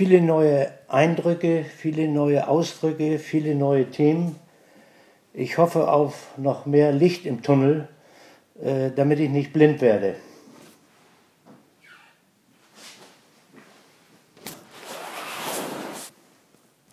viele neue Eindrücke, viele neue Ausdrücke, viele neue Themen. Ich hoffe auf noch mehr Licht im Tunnel, äh, damit ich nicht blind werde.